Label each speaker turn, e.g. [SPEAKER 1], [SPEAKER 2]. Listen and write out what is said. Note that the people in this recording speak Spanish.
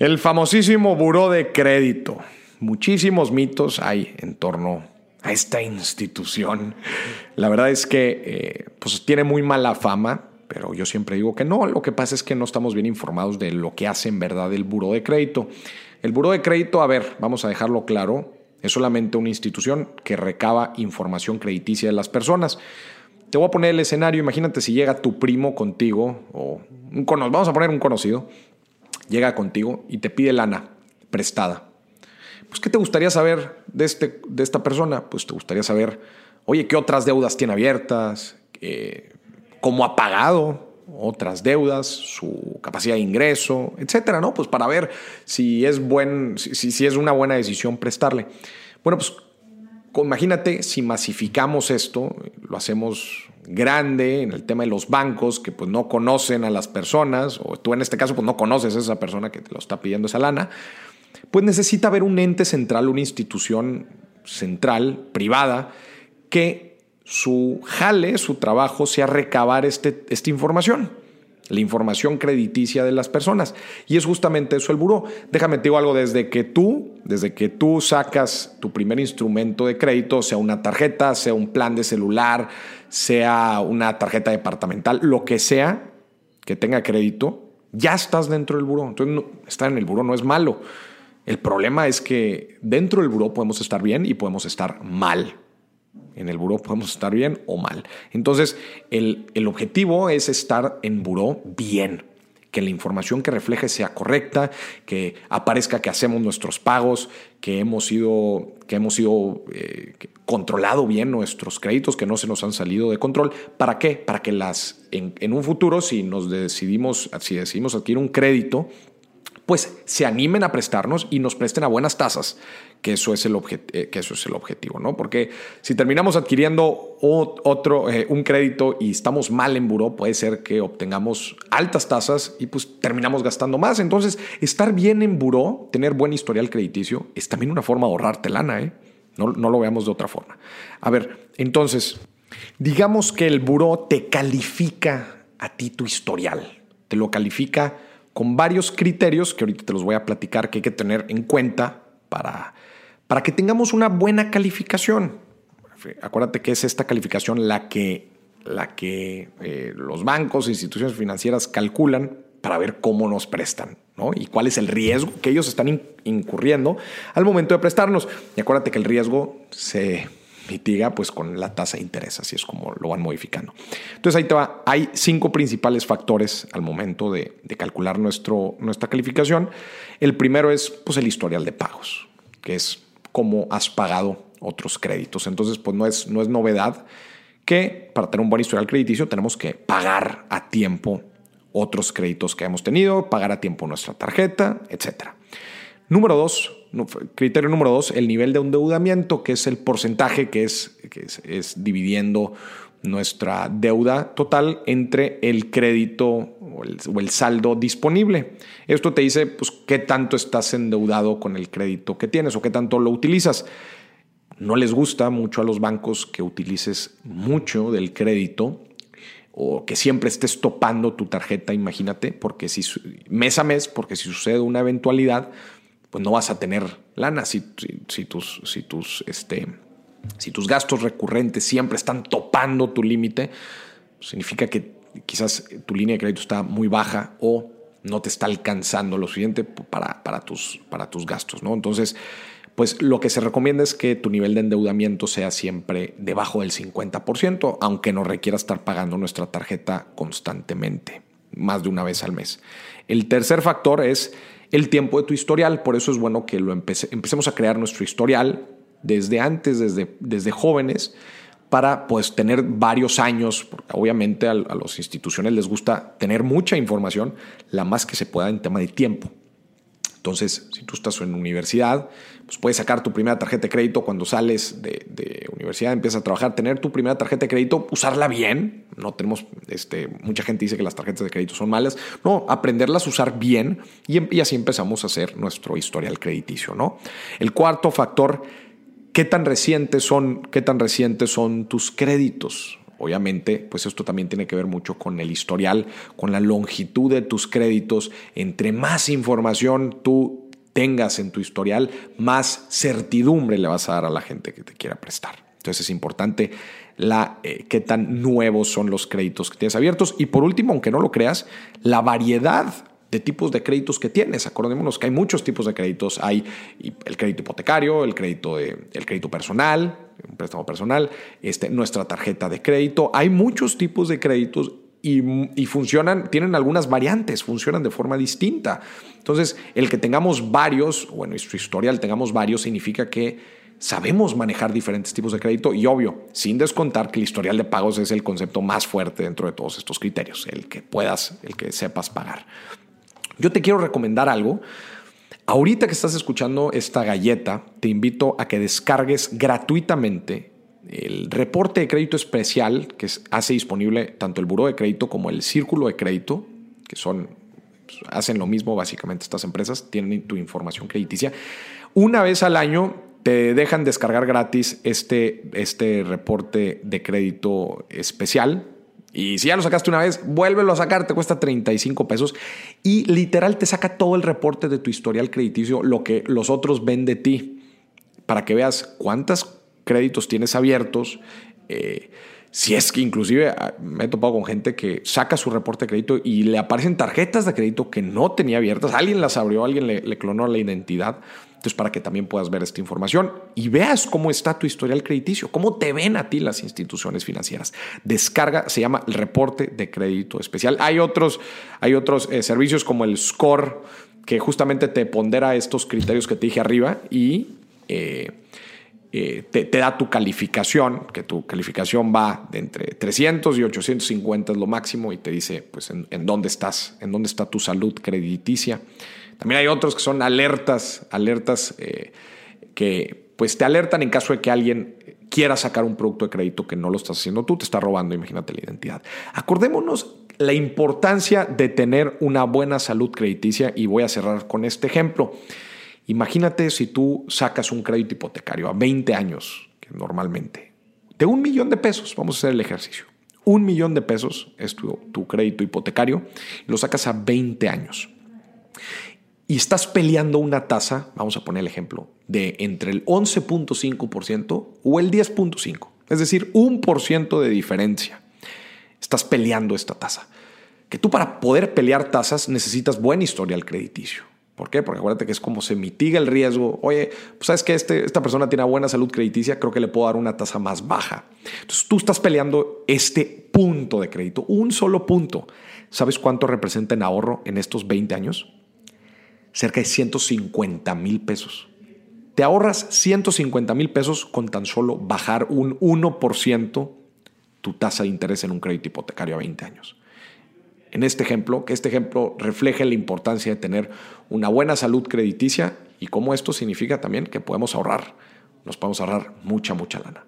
[SPEAKER 1] El famosísimo buró de crédito. Muchísimos mitos hay en torno a esta institución. La verdad es que eh, pues tiene muy mala fama, pero yo siempre digo que no. Lo que pasa es que no estamos bien informados de lo que hace en verdad el buró de crédito. El buró de crédito, a ver, vamos a dejarlo claro, es solamente una institución que recaba información crediticia de las personas. Te voy a poner el escenario, imagínate si llega tu primo contigo, o un vamos a poner un conocido, llega contigo y te pide lana prestada. Pues, ¿qué te gustaría saber de, este, de esta persona? Pues te gustaría saber, oye, ¿qué otras deudas tiene abiertas? Eh, ¿Cómo ha pagado otras deudas? ¿Su capacidad de ingreso? Etcétera, ¿no? Pues para ver si es, buen, si, si es una buena decisión prestarle. Bueno, pues imagínate si masificamos esto, lo hacemos grande en el tema de los bancos que pues no conocen a las personas, o tú en este caso pues no conoces a esa persona que te lo está pidiendo esa lana, pues necesita haber un ente central, una institución central, privada, que su jale, su trabajo sea recabar este, esta información la información crediticia de las personas. Y es justamente eso el buró. Déjame te digo algo, desde que tú, desde que tú sacas tu primer instrumento de crédito, sea una tarjeta, sea un plan de celular, sea una tarjeta departamental, lo que sea que tenga crédito, ya estás dentro del buró. Entonces, estar en el buró no es malo. El problema es que dentro del buró podemos estar bien y podemos estar mal. En el buró podemos estar bien o mal. Entonces, el, objetivo es estar en buró bien que la información que refleje sea correcta, que aparezca que hacemos nuestros pagos, que hemos sido, que hemos sido eh, controlado bien nuestros créditos, que no se nos han salido de control. ¿Para qué? Para que las en, en un futuro, si nos decidimos, si decidimos adquirir un crédito, pues se animen a prestarnos y nos presten a buenas tasas, que eso es el, eh, que eso es el objetivo, ¿no? Porque si terminamos adquiriendo otro, eh, un crédito y estamos mal en buró, puede ser que obtengamos altas tasas y pues terminamos gastando más. Entonces, estar bien en buró, tener buen historial crediticio, es también una forma de ahorrarte lana, ¿eh? No, no lo veamos de otra forma. A ver, entonces, digamos que el buró te califica a ti tu historial, te lo califica con varios criterios que ahorita te los voy a platicar que hay que tener en cuenta para, para que tengamos una buena calificación. Acuérdate que es esta calificación la que, la que eh, los bancos e instituciones financieras calculan para ver cómo nos prestan ¿no? y cuál es el riesgo que ellos están incurriendo al momento de prestarnos. Y acuérdate que el riesgo se mitiga pues con la tasa de interés, así es como lo van modificando. Entonces ahí te va, hay cinco principales factores al momento de, calcular nuestro, nuestra calificación. El primero es pues el historial de pagos, que es cómo has pagado otros créditos. Entonces pues no es, no es novedad que para tener un buen historial crediticio tenemos que pagar a tiempo otros créditos que hemos tenido, pagar a tiempo nuestra tarjeta, etcétera. Número dos, criterio número dos, el nivel de endeudamiento, que es el porcentaje que es, dividiendo nuestra deuda total entre el crédito o el, saldo disponible. Esto te dice pues, qué tanto estás endeudado con el crédito que tienes o qué tanto lo utilizas. No les gusta mucho a los bancos que utilices mucho del crédito o que siempre estés topando tu tarjeta, imagínate, porque si mes a mes, porque si sucede una eventualidad, pues no vas a tener lana si, tus, si, tus, este, si tus gastos recurrentes siempre están topando tu límite, significa que quizás tu línea de crédito está muy baja o no te está alcanzando lo suficiente para, para, tus, para tus gastos. ¿no? Entonces, pues lo que se recomienda es que tu nivel de endeudamiento sea siempre debajo del 50%, aunque no requiera estar pagando nuestra tarjeta constantemente, más de una vez al mes. El tercer factor es el tiempo de tu historial. Por eso es bueno que lo empecemos a crear nuestro historial desde antes, desde, desde jóvenes, para pues, tener varios años, porque obviamente a, a las instituciones les gusta tener mucha información, la más que se pueda en tema de tiempo. Entonces, si tú estás en universidad, pues puedes sacar tu primera tarjeta de crédito cuando sales de, universidad, empiezas a trabajar, tener tu primera tarjeta de crédito, usarla bien. No tenemos, este, mucha gente dice que las tarjetas de crédito son malas. No, aprenderlas a usar bien y, y así empezamos a hacer nuestro historial crediticio, ¿no? El cuarto factor, ¿qué tan recientes son, qué tan recientes son tus créditos? Obviamente, pues esto también tiene que ver mucho con el historial, con la longitud de tus créditos. Entre más información tú tengas en tu historial, más certidumbre le vas a dar a la gente que te quiera prestar. Entonces es importante la, eh, qué tan nuevos son los créditos que tienes abiertos. Y por último, aunque no lo creas, la variedad de tipos de créditos que tienes. Acordémonos que hay muchos tipos de créditos. Hay el crédito hipotecario, el crédito, el crédito personal, un préstamo personal, este, nuestra tarjeta de crédito. Hay muchos tipos de créditos y, funcionan, tienen algunas variantes, funcionan de forma distinta. Entonces, el que tengamos varios, o en nuestro historial tengamos varios, significa que sabemos manejar diferentes tipos de crédito y obvio, sin descontar que el historial de pagos es el concepto más fuerte dentro de todos estos criterios, el que puedas, el que sepas pagar. Yo te quiero recomendar algo. Ahorita que estás escuchando esta galleta, te invito a que descargues gratuitamente el reporte de crédito especial que hace disponible tanto el Buró de Crédito como el Círculo de Crédito, que son pues, hacen lo mismo básicamente estas empresas, tienen tu información crediticia. Una vez al año te dejan descargar gratis este, este reporte de crédito especial y si ya lo sacaste una vez, vuélvelo a sacar, te cuesta 35 pesos. Y literal te saca todo el reporte de tu historial crediticio, lo que los otros ven de ti, para que veas cuántos créditos tienes abiertos. Eh, si es que inclusive ah, me he topado con gente que saca su reporte de crédito y le aparecen tarjetas de crédito que no tenía abiertas. Alguien las abrió, alguien le, clonó la identidad. Entonces, para que también puedas ver esta información y veas cómo está tu historial crediticio, cómo te ven a ti las instituciones financieras. Descarga, se llama el reporte de crédito especial. Hay otros, hay otros eh, servicios como el Score, que justamente te pondera estos criterios que te dije arriba y eh, eh, te, da tu calificación, que tu calificación va de entre 300 y 850 es lo máximo y te dice pues en, dónde estás, en dónde está tu salud crediticia. También hay otros que son alertas, alertas eh, que pues te alertan en caso de que alguien quiera sacar un producto de crédito que no lo estás haciendo tú, te está robando, imagínate la identidad. Acordémonos la importancia de tener una buena salud crediticia y voy a cerrar con este ejemplo. Imagínate si tú sacas un crédito hipotecario a 20 años, que normalmente, de un millón de pesos, vamos a hacer el ejercicio. Un millón de pesos es tu, tu crédito hipotecario, lo sacas a 20 años y estás peleando una tasa, vamos a poner el ejemplo, de entre el 11.5% o el 10.5%, es decir, un por ciento de diferencia. Estás peleando esta tasa. Que tú para poder pelear tasas necesitas buen historial crediticio. ¿Por qué? Porque acuérdate que es como se mitiga el riesgo. Oye, pues sabes que este, esta persona tiene buena salud crediticia, creo que le puedo dar una tasa más baja. Entonces tú estás peleando este punto de crédito, un solo punto. ¿Sabes cuánto representa en ahorro en estos 20 años? cerca de 150 mil pesos. Te ahorras 150 mil pesos con tan solo bajar un 1% tu tasa de interés en un crédito hipotecario a 20 años. En este ejemplo, que este ejemplo refleje la importancia de tener una buena salud crediticia y cómo esto significa también que podemos ahorrar, nos podemos ahorrar mucha, mucha lana.